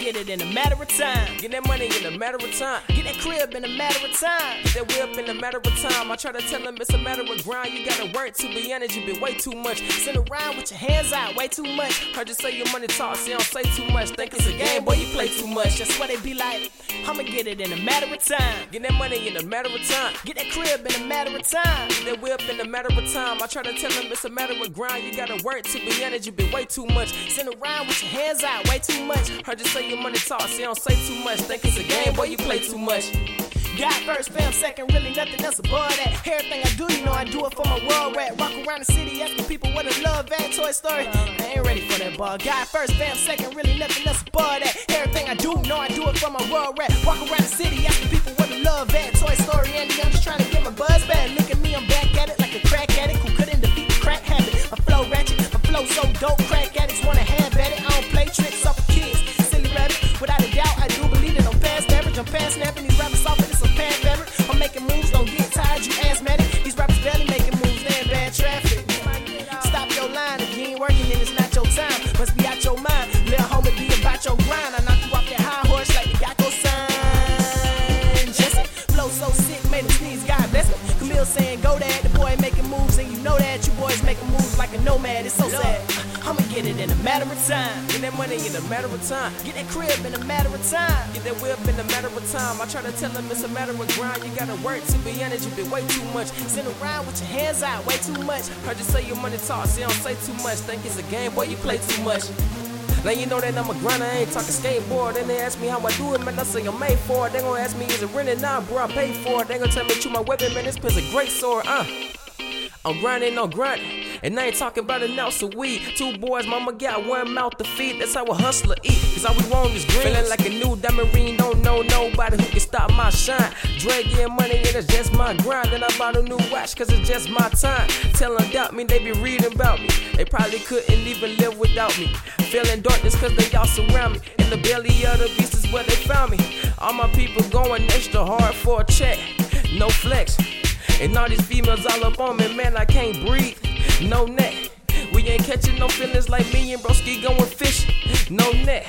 get it in a matter of time. Get that money in a matter of time. Get that crib in a matter of time. Get that whip in a matter of time. I try to tell them it's a matter of grind. You gotta work to be honest, you been way too much. Sit around with your hands out, way too much. Heard you say your money talks, you don't say too much. Think it's a game, boy, you play too much. That's what they be like. I'ma get it in a matter of time. Get that money in a matter of time. Get that crib in a matter of time. Get that whip in a matter of time. I try to tell them it's a matter of grind. You gotta work to be honest, you been way too much. Sit around with your hands out, way too much. Heard you say your money talks, you don't say too much. Think it's a game, boy, you play too much. God first, fam second, really nothing else above that. Everything I do, you know I do it for my world rat. Walk around the city asking people what they love at Toy Story. I ain't ready for that ball. God first, fam second, really nothing else above that. Everything I do, you know I do it for my world rat. Walk around the city asking people what they love at Toy Story. And I'm just trying to average. I'm past like a nomad. It's so sad. I'ma get it in a matter of time. Get that money in a matter of time. Get that crib in a matter of time. Get that whip in a matter of time. I try to tell them it's a matter of grind. You gotta work to be honest, you been way too much. Sit around with your hands out, way too much. Heard you say your money talks, you don't say too much. Think it's a game, boy, you play too much. Now you know that I'm a grinder, I ain't talking skateboard. Then they ask me how I do it, man. I say I'm made for it. They gon' ask me is it rented? Nah, bro, I paid for it. They gon' tell me chew my weapon, man. This pin's a great sword, uh. I'm grinding, no grinding. And I ain't talking about an ounce of weed. Two boys, mama got one mouth to feed. That's how a hustler eat. Cause all we want is green. Feeling like a new diamond Don't know nobody who can stop my shine. Dre getting money and it's just my grind. Then I bought a new watch cause it's just my time. Tell them doubt me, they be reading about me. They probably couldn't even live without me. Feeling darkness cause they all surround me. In the belly of the beast is where they found me. All my people going extra hard for a check. No flex. And all these females all up on me, man, I can't breathe. No net. We ain't catching no feelings like me and Broski going fishing. No net.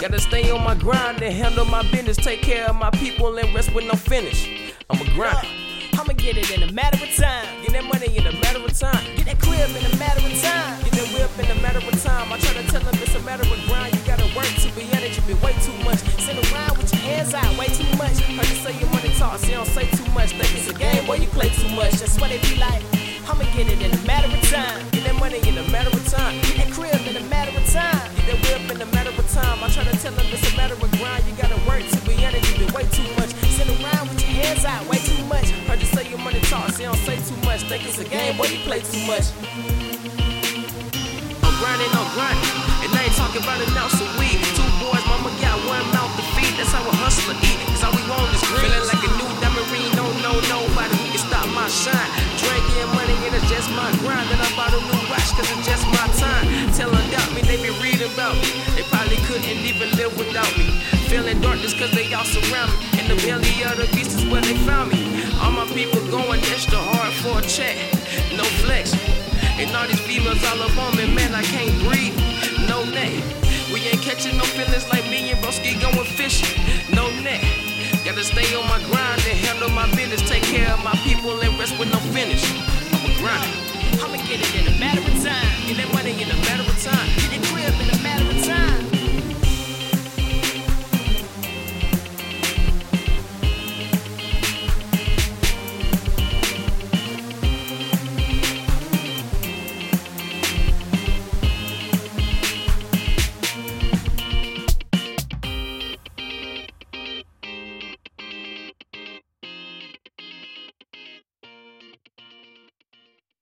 Gotta stay on my grind and handle my business. Take care of my people and rest when I'm finished. I'm a grind. I'ma get it in a matter of time. Get that money in a matter of time. Get that crib in a matter of time. Get that whip in a matter of time. I try to tell them it's a matter of grind. You gotta work to be honest, you been way too much. Sit around with your hands out, way too much. Heard you say your money talks, you don't say too much. Much. Think it's a game, boy, you play too much. I'm grinding, I'm grinding. And I ain't talking about ounce of weed. Two boys, mama got one mouth to feed. That's how a hustler eat. Cause all we want is green. Feeling like a new diamond ring. Don't know nobody who can stop my shine. Drinking money and it's just my grind. Then I bought a new watch cause it's just my time. Tell them doubt me, they be reading about me. They probably couldn't even live without me. Feeling darkness cause they all surround me. In the belly of the beast is where they found me. All my people going extra hard for a check. No flex. And all these females all up on me, man, I can't breathe. No net. We ain't catching no feelings like me and Broski going fishing. No net. Gotta stay on my grind